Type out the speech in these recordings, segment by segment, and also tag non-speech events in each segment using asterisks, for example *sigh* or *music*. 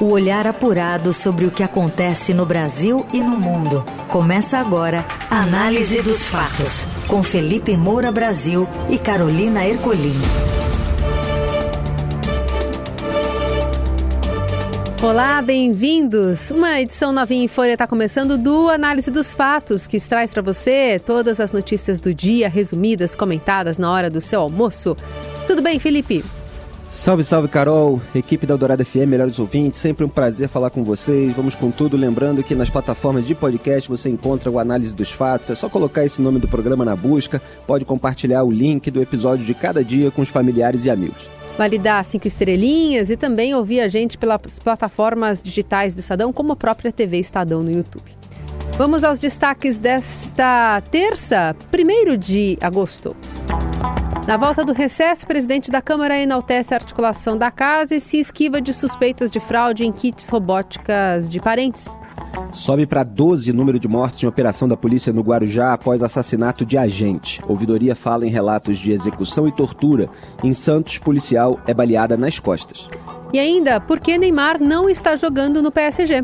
O olhar apurado sobre o que acontece no Brasil e no mundo. Começa agora a Análise dos Fatos, com Felipe Moura Brasil e Carolina Ercolim. Olá, bem-vindos! Uma edição novinha em Folha está começando do Análise dos Fatos, que traz para você todas as notícias do dia, resumidas, comentadas na hora do seu almoço. Tudo bem, Felipe? Salve, salve, Carol, equipe da Eldorado FM, melhores ouvintes, sempre um prazer falar com vocês. Vamos com tudo, lembrando que nas plataformas de podcast você encontra o Análise dos Fatos, é só colocar esse nome do programa na busca, pode compartilhar o link do episódio de cada dia com os familiares e amigos. Vale dar cinco estrelinhas e também ouvir a gente pelas plataformas digitais do Estadão, como a própria TV Estadão no YouTube. Vamos aos destaques desta terça, 1 de agosto. Na volta do recesso, o presidente da Câmara enaltece a articulação da casa e se esquiva de suspeitas de fraude em kits robóticas de parentes. Sobe para 12 o número de mortes em operação da polícia no Guarujá após assassinato de agente. Ouvidoria fala em relatos de execução e tortura. Em Santos, policial é baleada nas costas. E ainda, por que Neymar não está jogando no PSG?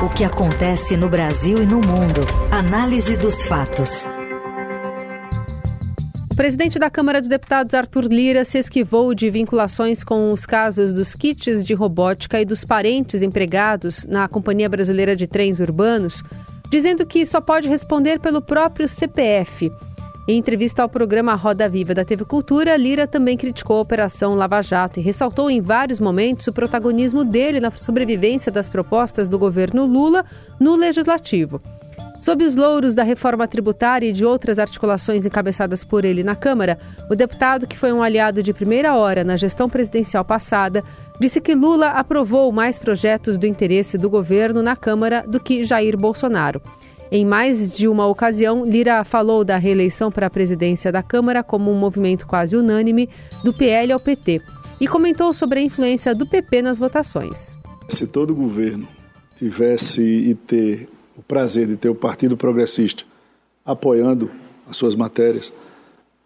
O que acontece no Brasil e no mundo. Análise dos fatos. O presidente da Câmara dos Deputados, Arthur Lira, se esquivou de vinculações com os casos dos kits de robótica e dos parentes empregados na Companhia Brasileira de Trens Urbanos, dizendo que só pode responder pelo próprio CPF. Em entrevista ao programa Roda Viva da TV Cultura, Lira também criticou a Operação Lava Jato e ressaltou em vários momentos o protagonismo dele na sobrevivência das propostas do governo Lula no Legislativo. Sob os louros da reforma tributária e de outras articulações encabeçadas por ele na Câmara, o deputado, que foi um aliado de primeira hora na gestão presidencial passada, disse que Lula aprovou mais projetos do interesse do governo na Câmara do que Jair Bolsonaro. Em mais de uma ocasião, Lira falou da reeleição para a presidência da Câmara como um movimento quase unânime do PL ao PT e comentou sobre a influência do PP nas votações. Se todo governo tivesse e ter o prazer de ter o Partido Progressista apoiando as suas matérias.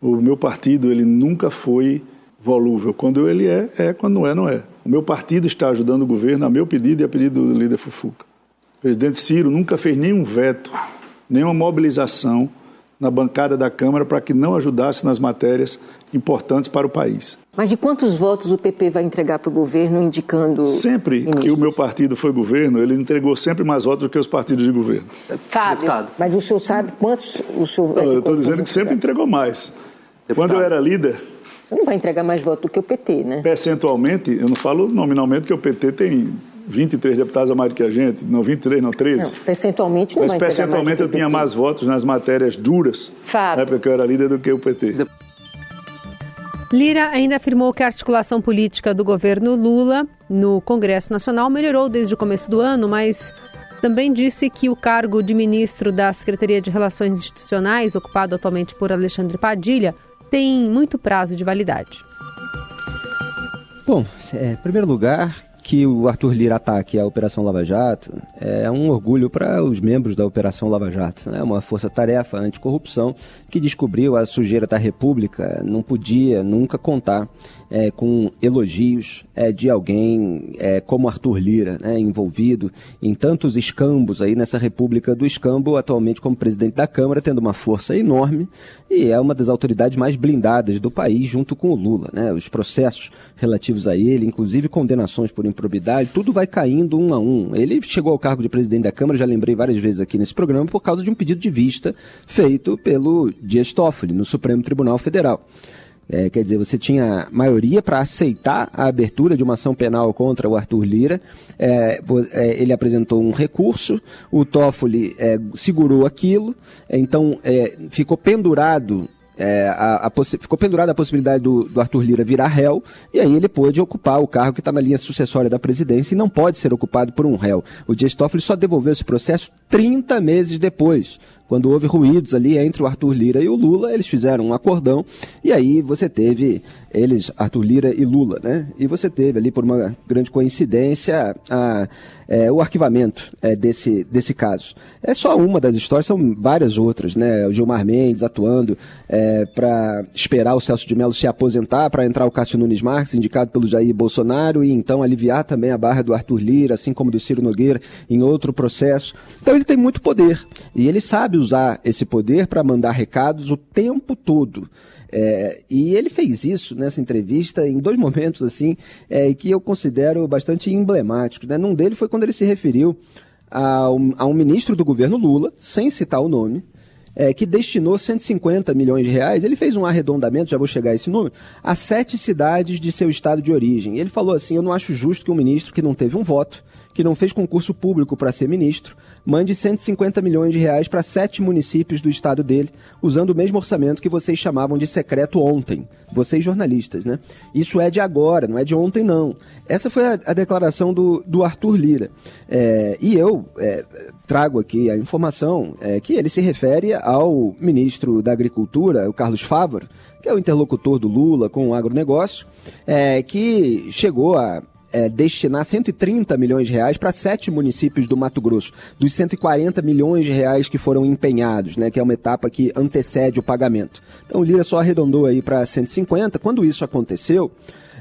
O meu partido ele nunca foi volúvel. Quando ele é, é. Quando não é, não é. O meu partido está ajudando o governo a meu pedido e a pedido do líder Fufuca. O presidente Ciro nunca fez nenhum veto, nenhuma mobilização na bancada da Câmara para que não ajudasse nas matérias importantes para o país. Mas de quantos votos o PP vai entregar para o governo indicando. Sempre ministros? que o meu partido foi governo, ele entregou sempre mais votos do que os partidos de governo. Fábio, Deputado. mas o senhor sabe quantos o senhor. Não, eu estou dizendo que sempre entregou mais. Deputado. Quando eu era líder. Você não vai entregar mais votos do que o PT, né? Percentualmente, eu não falo nominalmente, que o PT tem 23 deputados a mais do que a gente, não 23, não 13. Não, percentualmente não Mas percentualmente eu tinha mais votos nas matérias duras, Fábio. na época que eu era líder, do que o PT. Lira ainda afirmou que a articulação política do governo Lula no Congresso Nacional melhorou desde o começo do ano, mas também disse que o cargo de ministro da Secretaria de Relações Institucionais, ocupado atualmente por Alexandre Padilha, tem muito prazo de validade. Bom, é, em primeiro lugar, que o Arthur Lira ataque a Operação Lava Jato é um orgulho para os membros da Operação Lava Jato. É né? uma força-tarefa anticorrupção que descobriu a sujeira da República, não podia nunca contar é, com elogios é, de alguém é, como Arthur Lira, né, envolvido em tantos escambos aí nessa República do Escambo, atualmente como presidente da Câmara, tendo uma força enorme e é uma das autoridades mais blindadas do país, junto com o Lula. Né, os processos relativos a ele, inclusive condenações por improbidade, tudo vai caindo um a um. Ele chegou ao cargo de presidente da Câmara, já lembrei várias vezes aqui nesse programa, por causa de um pedido de vista feito pelo Dias Toffoli, no Supremo Tribunal Federal. É, quer dizer, você tinha maioria para aceitar a abertura de uma ação penal contra o Arthur Lira. É, é, ele apresentou um recurso, o Toffoli é, segurou aquilo, então é, ficou pendurado é, a, a ficou pendurada a possibilidade do, do, Arthur Lira virar réu, e aí ele pôde ocupar o cargo que está na linha sucessória da presidência e não pode ser ocupado por um réu. O Dias Toffoli só devolveu esse processo 30 meses depois, quando houve ruídos ali entre o Arthur Lira e o Lula, eles fizeram um acordão e aí você teve eles, Arthur Lira e Lula, né? E você teve ali, por uma grande coincidência, a, é, o arquivamento é, desse, desse caso. É só uma das histórias, são várias outras, né? O Gilmar Mendes atuando é, para esperar o Celso de Mello se aposentar, para entrar o Cássio Nunes Marques, indicado pelo Jair Bolsonaro, e então aliviar também a barra do Arthur Lira, assim como do Ciro Nogueira, em outro processo. Então ele tem muito poder e ele sabe usar esse poder para mandar recados o tempo todo. É, e ele fez isso nessa entrevista em dois *laughs* momentos assim é, que eu considero bastante emblemáticos. Né? Num dele foi quando ele se referiu a um, a um ministro do governo Lula, sem citar o nome, é, que destinou 150 milhões de reais, ele fez um arredondamento, já vou chegar a esse número, a sete cidades de seu estado de origem. Ele falou assim: eu não acho justo que um ministro que não teve um voto, que não fez concurso público para ser ministro, mande 150 milhões de reais para sete municípios do estado dele, usando o mesmo orçamento que vocês chamavam de secreto ontem. Vocês jornalistas, né? Isso é de agora, não é de ontem, não. Essa foi a, a declaração do, do Arthur Lira. É, e eu é, trago aqui a informação é, que ele se refere ao ministro da Agricultura, o Carlos Favaro, que é o interlocutor do Lula com o agronegócio, é, que chegou a é, destinar 130 milhões de reais para sete municípios do Mato Grosso, dos 140 milhões de reais que foram empenhados, né, que é uma etapa que antecede o pagamento. Então o Lira só arredondou aí para 150. Quando isso aconteceu,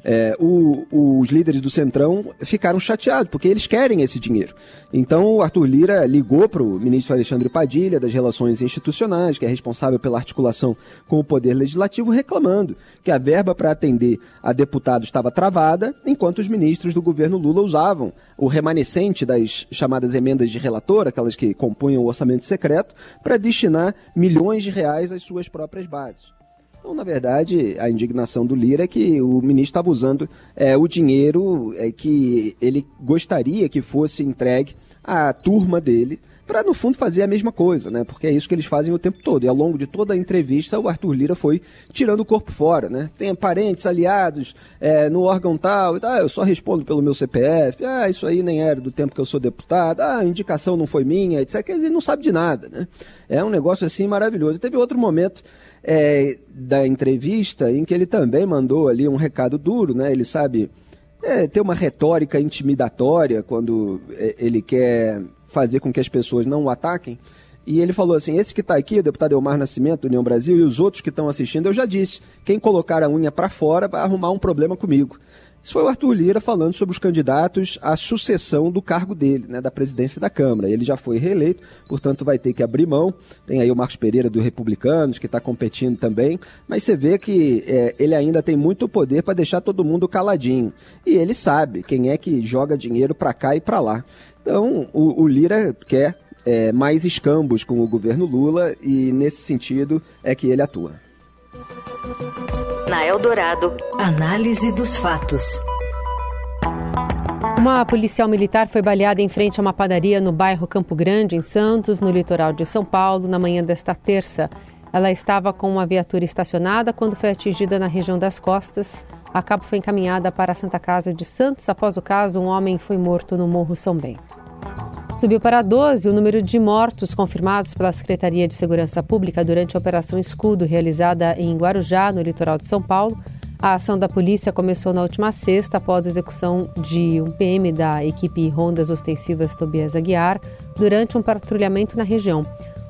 é, o, os líderes do Centrão ficaram chateados, porque eles querem esse dinheiro. Então o Arthur Lira ligou para o ministro Alexandre Padilha, das Relações Institucionais, que é responsável pela articulação com o Poder Legislativo, reclamando que a verba para atender a deputados estava travada, enquanto os ministros do governo Lula usavam o remanescente das chamadas emendas de relator, aquelas que compunham o orçamento secreto, para destinar milhões de reais às suas próprias bases. Então, na verdade, a indignação do Lira é que o ministro estava usando é, o dinheiro é, que ele gostaria que fosse entregue à turma dele para, no fundo, fazer a mesma coisa, né? Porque é isso que eles fazem o tempo todo. E ao longo de toda a entrevista, o Arthur Lira foi tirando o corpo fora, né? Tem parentes, aliados é, no órgão tal, ah, eu só respondo pelo meu CPF, ah, isso aí nem era do tempo que eu sou deputado, ah, a indicação não foi minha, etc. Ele não sabe de nada, né? É um negócio assim maravilhoso. Teve outro momento é, da entrevista em que ele também mandou ali um recado duro, né? Ele sabe é, ter uma retórica intimidatória quando é, ele quer fazer com que as pessoas não o ataquem. E ele falou assim: esse que está aqui, o deputado Elmar Nascimento, União Brasil, e os outros que estão assistindo, eu já disse: quem colocar a unha para fora vai arrumar um problema comigo. Isso foi o Arthur Lira falando sobre os candidatos à sucessão do cargo dele, né, da presidência da Câmara. Ele já foi reeleito, portanto vai ter que abrir mão. Tem aí o Marcos Pereira do Republicanos, que está competindo também, mas você vê que é, ele ainda tem muito poder para deixar todo mundo caladinho. E ele sabe quem é que joga dinheiro para cá e para lá. Então o, o Lira quer é, mais escambos com o governo Lula e nesse sentido é que ele atua. Na Eldorado, análise dos fatos. Uma policial militar foi baleada em frente a uma padaria no bairro Campo Grande, em Santos, no litoral de São Paulo, na manhã desta terça. Ela estava com uma viatura estacionada quando foi atingida na região das costas. A cabo foi encaminhada para a Santa Casa de Santos. Após o caso, um homem foi morto no Morro São Bento. Subiu para 12 o número de mortos confirmados pela Secretaria de Segurança Pública durante a Operação Escudo, realizada em Guarujá, no litoral de São Paulo. A ação da polícia começou na última sexta, após a execução de um PM da equipe Rondas Ostensivas Tobias Aguiar, durante um patrulhamento na região.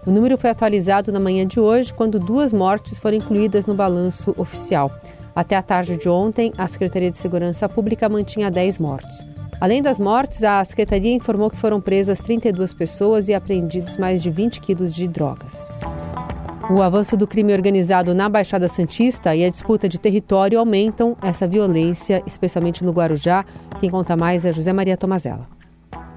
O número foi atualizado na manhã de hoje, quando duas mortes foram incluídas no balanço oficial. Até a tarde de ontem, a Secretaria de Segurança Pública mantinha 10 mortos. Além das mortes, a Secretaria informou que foram presas 32 pessoas e apreendidos mais de 20 quilos de drogas. O avanço do crime organizado na Baixada Santista e a disputa de território aumentam essa violência, especialmente no Guarujá. Quem conta mais é José Maria Tomazella.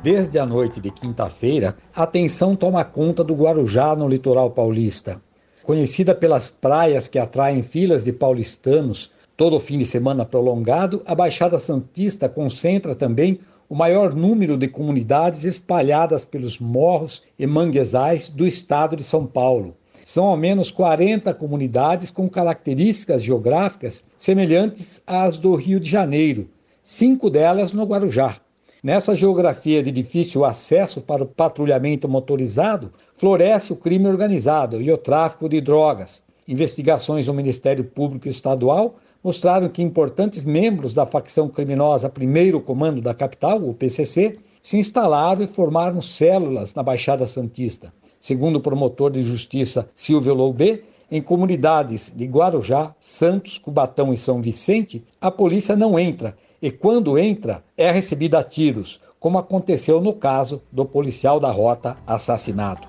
Desde a noite de quinta-feira, a tensão toma conta do Guarujá no litoral paulista. Conhecida pelas praias que atraem filas de paulistanos, Todo fim de semana prolongado, a Baixada Santista concentra também o maior número de comunidades espalhadas pelos morros e manguezais do estado de São Paulo. São ao menos 40 comunidades com características geográficas semelhantes às do Rio de Janeiro, cinco delas no Guarujá. Nessa geografia de difícil acesso para o patrulhamento motorizado, floresce o crime organizado e o tráfico de drogas. Investigações do Ministério Público Estadual mostraram que importantes membros da facção criminosa Primeiro Comando da Capital, o PCC, se instalaram e formaram células na Baixada Santista. Segundo o promotor de justiça Silvio Loubet, em comunidades de Guarujá, Santos, Cubatão e São Vicente, a polícia não entra e, quando entra, é recebida a tiros, como aconteceu no caso do policial da rota assassinado.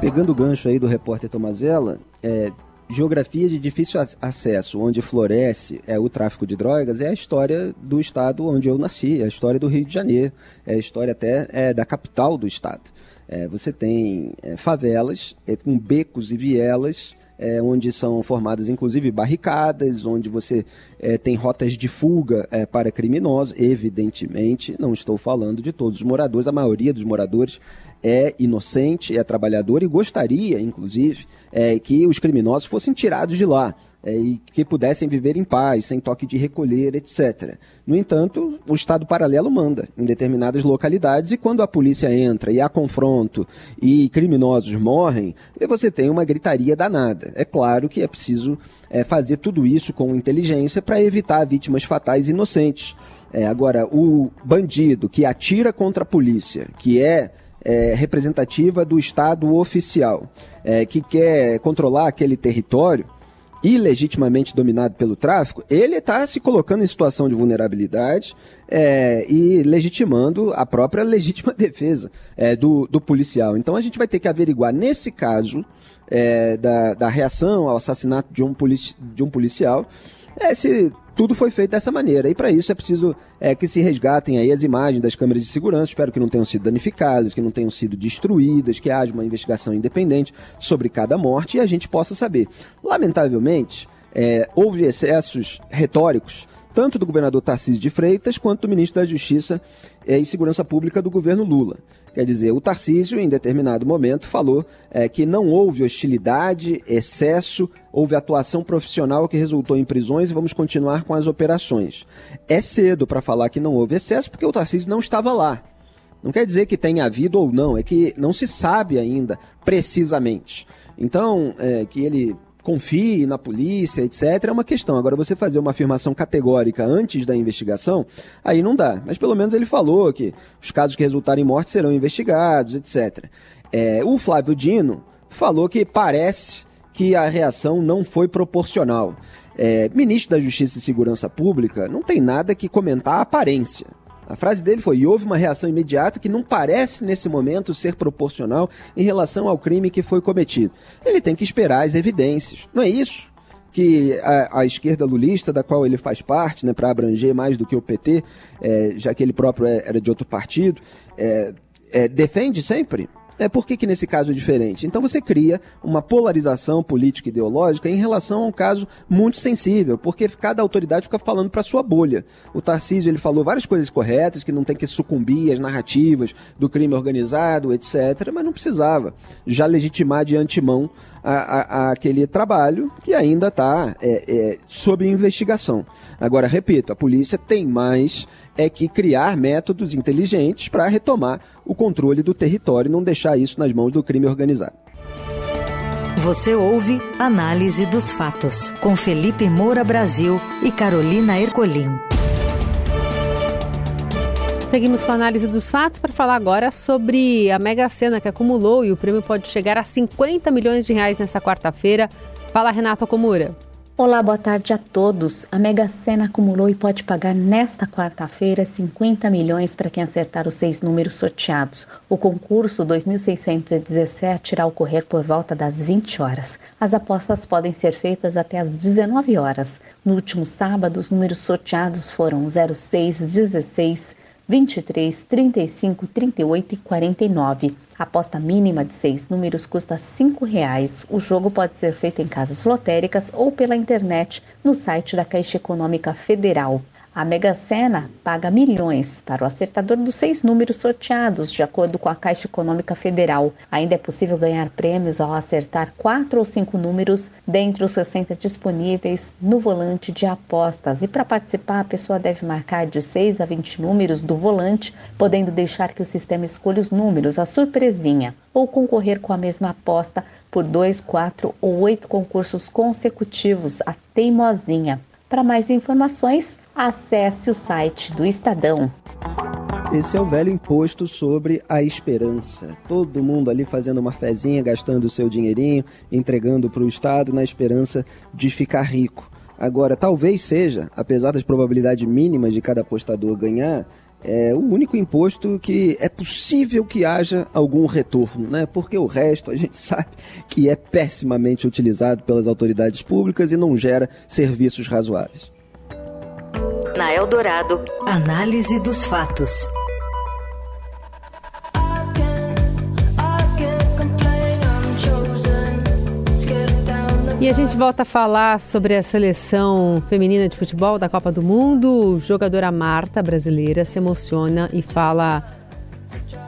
Pegando o gancho aí do repórter Tomazella, é, geografia de difícil acesso, onde floresce é, o tráfico de drogas, é a história do estado onde eu nasci, é a história do Rio de Janeiro, é a história até é, da capital do estado. É, você tem é, favelas é, com becos e vielas, é, onde são formadas inclusive barricadas, onde você é, tem rotas de fuga é, para criminosos. Evidentemente, não estou falando de todos os moradores, a maioria dos moradores é inocente, é trabalhador e gostaria, inclusive, é, que os criminosos fossem tirados de lá é, e que pudessem viver em paz, sem toque de recolher, etc. No entanto, o Estado paralelo manda em determinadas localidades e quando a polícia entra e há confronto e criminosos morrem, você tem uma gritaria danada. É claro que é preciso é, fazer tudo isso com inteligência para evitar vítimas fatais inocentes. É, agora, o bandido que atira contra a polícia, que é é, representativa do Estado oficial, é, que quer controlar aquele território ilegitimamente dominado pelo tráfico, ele está se colocando em situação de vulnerabilidade é, e legitimando a própria *laughs* legítima defesa é, do, do policial. Então a gente vai ter que averiguar, nesse caso, é, da, da reação ao assassinato de um, polici de um policial, é, se tudo foi feito dessa maneira. E para isso é preciso é, que se resgatem aí as imagens das câmeras de segurança. Espero que não tenham sido danificadas, que não tenham sido destruídas, que haja uma investigação independente sobre cada morte e a gente possa saber. Lamentavelmente, é, houve excessos retóricos tanto do governador Tarcísio de Freitas quanto do ministro da Justiça é, e Segurança Pública do governo Lula. Quer dizer, o Tarcísio, em determinado momento, falou é, que não houve hostilidade, excesso, houve atuação profissional que resultou em prisões e vamos continuar com as operações. É cedo para falar que não houve excesso porque o Tarcísio não estava lá. Não quer dizer que tenha havido ou não, é que não se sabe ainda precisamente. Então, é, que ele confie na polícia, etc., é uma questão. Agora, você fazer uma afirmação categórica antes da investigação, aí não dá. Mas pelo menos ele falou que os casos que resultarem em morte serão investigados, etc. É, o Flávio Dino falou que parece que a reação não foi proporcional. É, ministro da Justiça e Segurança Pública não tem nada que comentar a aparência. A frase dele foi: e houve uma reação imediata que não parece nesse momento ser proporcional em relação ao crime que foi cometido. Ele tem que esperar as evidências. Não é isso? Que a, a esquerda lulista, da qual ele faz parte, né, para abranger mais do que o PT, é, já que ele próprio é, era de outro partido, é, é defende sempre? É, por que, que nesse caso é diferente? Então você cria uma polarização política e ideológica em relação a um caso muito sensível, porque cada autoridade fica falando para sua bolha. O Tarcísio ele falou várias coisas corretas, que não tem que sucumbir às narrativas do crime organizado, etc., mas não precisava já legitimar de antemão a, a, a aquele trabalho que ainda está é, é, sob investigação. Agora, repito, a polícia tem mais é que criar métodos inteligentes para retomar o controle do território e não deixar isso nas mãos do crime organizado. Você ouve Análise dos Fatos, com Felipe Moura Brasil e Carolina Ercolim. Seguimos com a análise dos fatos para falar agora sobre a Mega Sena que acumulou e o prêmio pode chegar a 50 milhões de reais nessa quarta-feira. Fala, Renato Acomura. Olá, boa tarde a todos. A Mega Sena acumulou e pode pagar nesta quarta-feira 50 milhões para quem acertar os seis números sorteados. O concurso 2617 irá ocorrer por volta das 20 horas. As apostas podem ser feitas até às 19 horas. No último sábado, os números sorteados foram 06, 16, 23, 35, 38 e 49. Aposta mínima de seis números custa R$ 5,00. O jogo pode ser feito em casas lotéricas ou pela internet no site da Caixa Econômica Federal. A Mega Sena paga milhões para o acertador dos seis números sorteados, de acordo com a Caixa Econômica Federal. Ainda é possível ganhar prêmios ao acertar quatro ou cinco números dentre os 60 disponíveis no volante de apostas. E para participar, a pessoa deve marcar de 6 a 20 números do volante, podendo deixar que o sistema escolha os números, a surpresinha, ou concorrer com a mesma aposta por dois, quatro ou oito concursos consecutivos, a teimosinha. Para mais informações, acesse o site do Estadão. Esse é o velho imposto sobre a esperança. Todo mundo ali fazendo uma fezinha, gastando o seu dinheirinho, entregando para o Estado na esperança de ficar rico. Agora, talvez seja, apesar das probabilidades mínimas de cada apostador ganhar, é o único imposto que é possível que haja algum retorno, né? Porque o resto a gente *laughs* sabe que é pessimamente utilizado pelas autoridades públicas e não gera serviços razoáveis. Na Eldorado, análise dos fatos. E a gente volta a falar sobre a seleção feminina de futebol da Copa do Mundo. Jogadora Marta, brasileira, se emociona e fala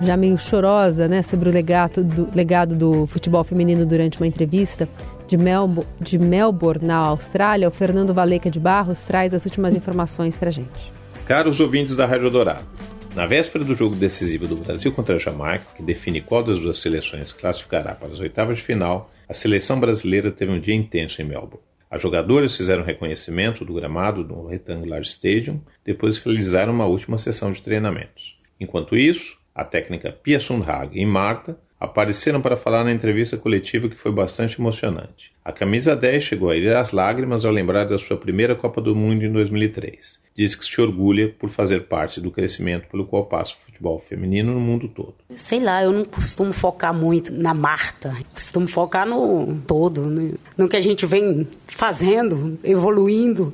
já meio chorosa, né, sobre o legado do, legado do futebol feminino durante uma entrevista de, Melbo, de Melbourne, na Austrália. O Fernando Valeca de Barros traz as últimas informações para gente. Caros ouvintes da Rádio Dourado, na véspera do jogo decisivo do Brasil contra a Jamaica, que define qual das duas seleções classificará para as oitavas de final, a seleção brasileira teve um dia intenso em Melbourne. As jogadoras fizeram reconhecimento do gramado no Rectangular Stadium depois realizaram uma última sessão de treinamentos. Enquanto isso, a técnica Pia Sundhage e Marta apareceram para falar na entrevista coletiva que foi bastante emocionante. A camisa 10 chegou a ir às lágrimas ao lembrar da sua primeira Copa do Mundo em 2003. Diz que se orgulha por fazer parte do crescimento pelo qual passa o futebol feminino no mundo todo. Sei lá, eu não costumo focar muito na Marta, costumo focar no todo, no, no que a gente vem fazendo, evoluindo.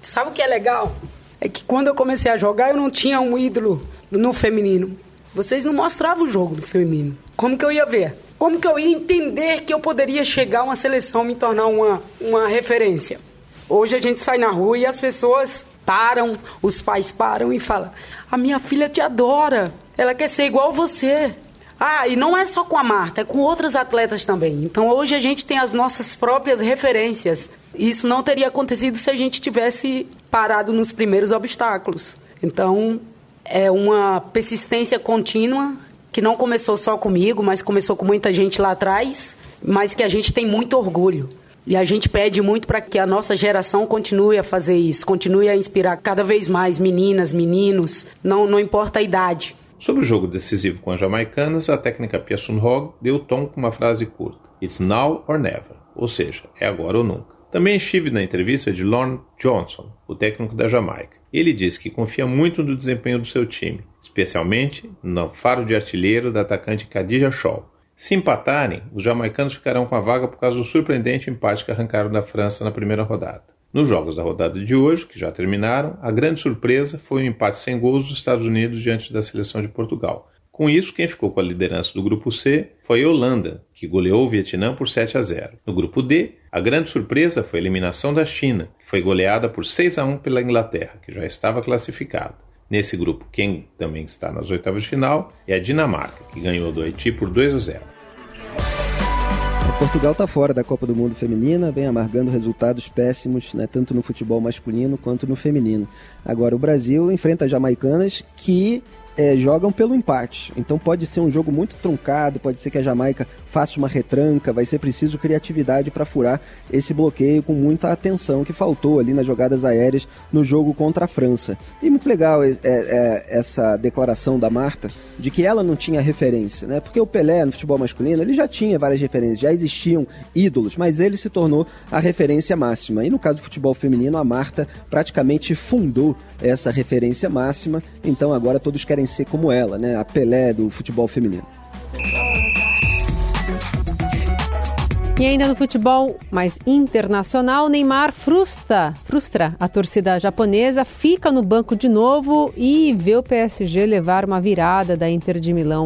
Sabe o que é legal? É que quando eu comecei a jogar eu não tinha um ídolo no feminino. Vocês não mostravam o jogo do feminino. Como que eu ia ver? Como que eu ia entender que eu poderia chegar a uma seleção, me tornar uma, uma referência? Hoje a gente sai na rua e as pessoas param, os pais param e falam: A minha filha te adora, ela quer ser igual você. Ah, e não é só com a Marta, é com outras atletas também. Então hoje a gente tem as nossas próprias referências. Isso não teria acontecido se a gente tivesse parado nos primeiros obstáculos. Então é uma persistência contínua que não começou só comigo, mas começou com muita gente lá atrás, mas que a gente tem muito orgulho. E a gente pede muito para que a nossa geração continue a fazer isso, continue a inspirar cada vez mais meninas, meninos, não, não importa a idade. Sobre o jogo decisivo com as jamaicanas, a técnica Pia Hog deu tom com uma frase curta: It's now or never, ou seja, é agora ou nunca. Também estive na entrevista de Lorne Johnson, o técnico da Jamaica. Ele disse que confia muito no desempenho do seu time, especialmente no faro de artilheiro da atacante Khadija Shaw. Se empatarem, os jamaicanos ficarão com a vaga por causa do surpreendente empate que arrancaram da França na primeira rodada. Nos jogos da rodada de hoje, que já terminaram, a grande surpresa foi o empate sem gols dos Estados Unidos diante da seleção de Portugal, com isso, quem ficou com a liderança do grupo C foi a Holanda, que goleou o Vietnã por 7 a 0. No grupo D, a grande surpresa foi a eliminação da China, que foi goleada por 6 a 1 pela Inglaterra, que já estava classificada. Nesse grupo, quem também está nas oitavas de final é a Dinamarca, que ganhou do Haiti por 2 a 0. Portugal está fora da Copa do Mundo Feminina, vem amargando resultados péssimos, né, tanto no futebol masculino quanto no feminino. Agora, o Brasil enfrenta as jamaicanas que é, jogam pelo empate. Então pode ser um jogo muito truncado, pode ser que a Jamaica faça uma retranca, vai ser preciso criatividade para furar esse bloqueio com muita atenção que faltou ali nas jogadas aéreas no jogo contra a França. E muito legal é, é, essa declaração da Marta de que ela não tinha referência, né? Porque o Pelé no futebol masculino ele já tinha várias referências, já existiam ídolos, mas ele se tornou a referência máxima. E no caso do futebol feminino, a Marta praticamente fundou essa referência máxima. Então agora todos querem ser como ela, né? A Pelé do futebol feminino. E ainda no futebol mais internacional, Neymar frustra, frustra a torcida japonesa, fica no banco de novo e vê o PSG levar uma virada da Inter de Milão.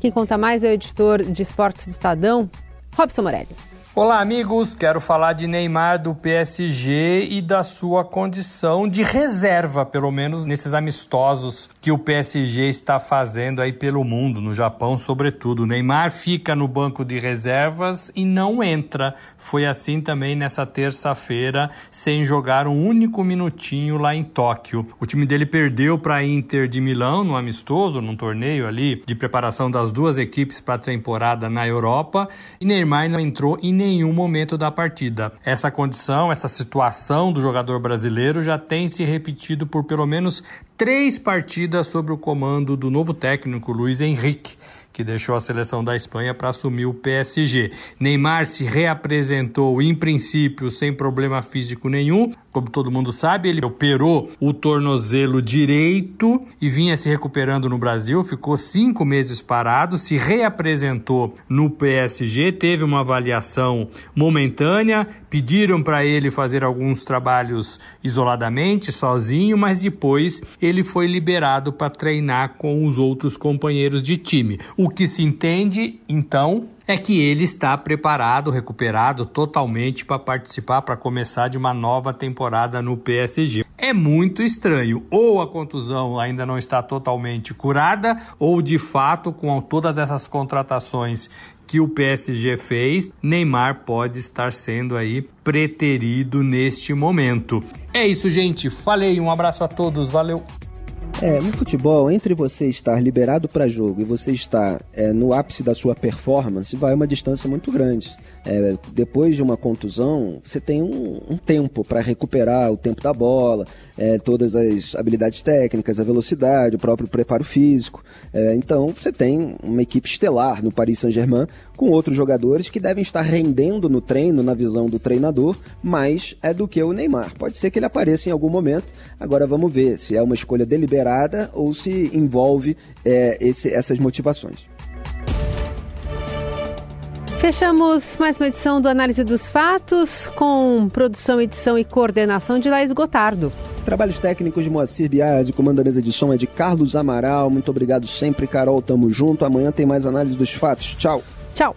Quem conta mais é o editor de esportes do Estadão, Robson Morelli. Olá, amigos. Quero falar de Neymar do PSG e da sua condição de reserva, pelo menos nesses amistosos que o PSG está fazendo aí pelo mundo, no Japão, sobretudo. Neymar fica no banco de reservas e não entra. Foi assim também nessa terça-feira, sem jogar um único minutinho lá em Tóquio. O time dele perdeu para a Inter de Milão no amistoso, num torneio ali de preparação das duas equipes para a temporada na Europa, e Neymar não entrou em nenhum momento da partida. Essa condição, essa situação do jogador brasileiro já tem se repetido por pelo menos três partidas sob o comando do novo técnico Luiz Henrique que deixou a seleção da Espanha para assumir o PSG. Neymar se reapresentou, em princípio, sem problema físico nenhum. Como todo mundo sabe, ele operou o tornozelo direito e vinha se recuperando no Brasil. Ficou cinco meses parado, se reapresentou no PSG, teve uma avaliação momentânea. Pediram para ele fazer alguns trabalhos isoladamente, sozinho, mas depois ele foi liberado para treinar com os outros companheiros de time. O que se entende, então, é que ele está preparado, recuperado totalmente para participar, para começar de uma nova temporada no PSG. É muito estranho. Ou a contusão ainda não está totalmente curada, ou de fato, com todas essas contratações que o PSG fez, Neymar pode estar sendo aí preterido neste momento. É isso, gente. Falei, um abraço a todos, valeu. É, no futebol, entre você estar liberado para jogo e você estar é, no ápice da sua performance, vai uma distância muito grande. É, depois de uma contusão, você tem um, um tempo para recuperar o tempo da bola, é, todas as habilidades técnicas, a velocidade, o próprio preparo físico. É, então, você tem uma equipe estelar no Paris Saint-Germain com outros jogadores que devem estar rendendo no treino, na visão do treinador, mais é do que o Neymar. Pode ser que ele apareça em algum momento. Agora vamos ver se é uma escolha deliberada ou se envolve é, esse, essas motivações. Fechamos mais uma edição do Análise dos Fatos com produção, edição e coordenação de Laís Gotardo. Trabalhos técnicos de Moacir Biasi, comando da mesa de som é de Carlos Amaral. Muito obrigado sempre, Carol. Tamo junto. Amanhã tem mais análise dos fatos. Tchau. Tchau.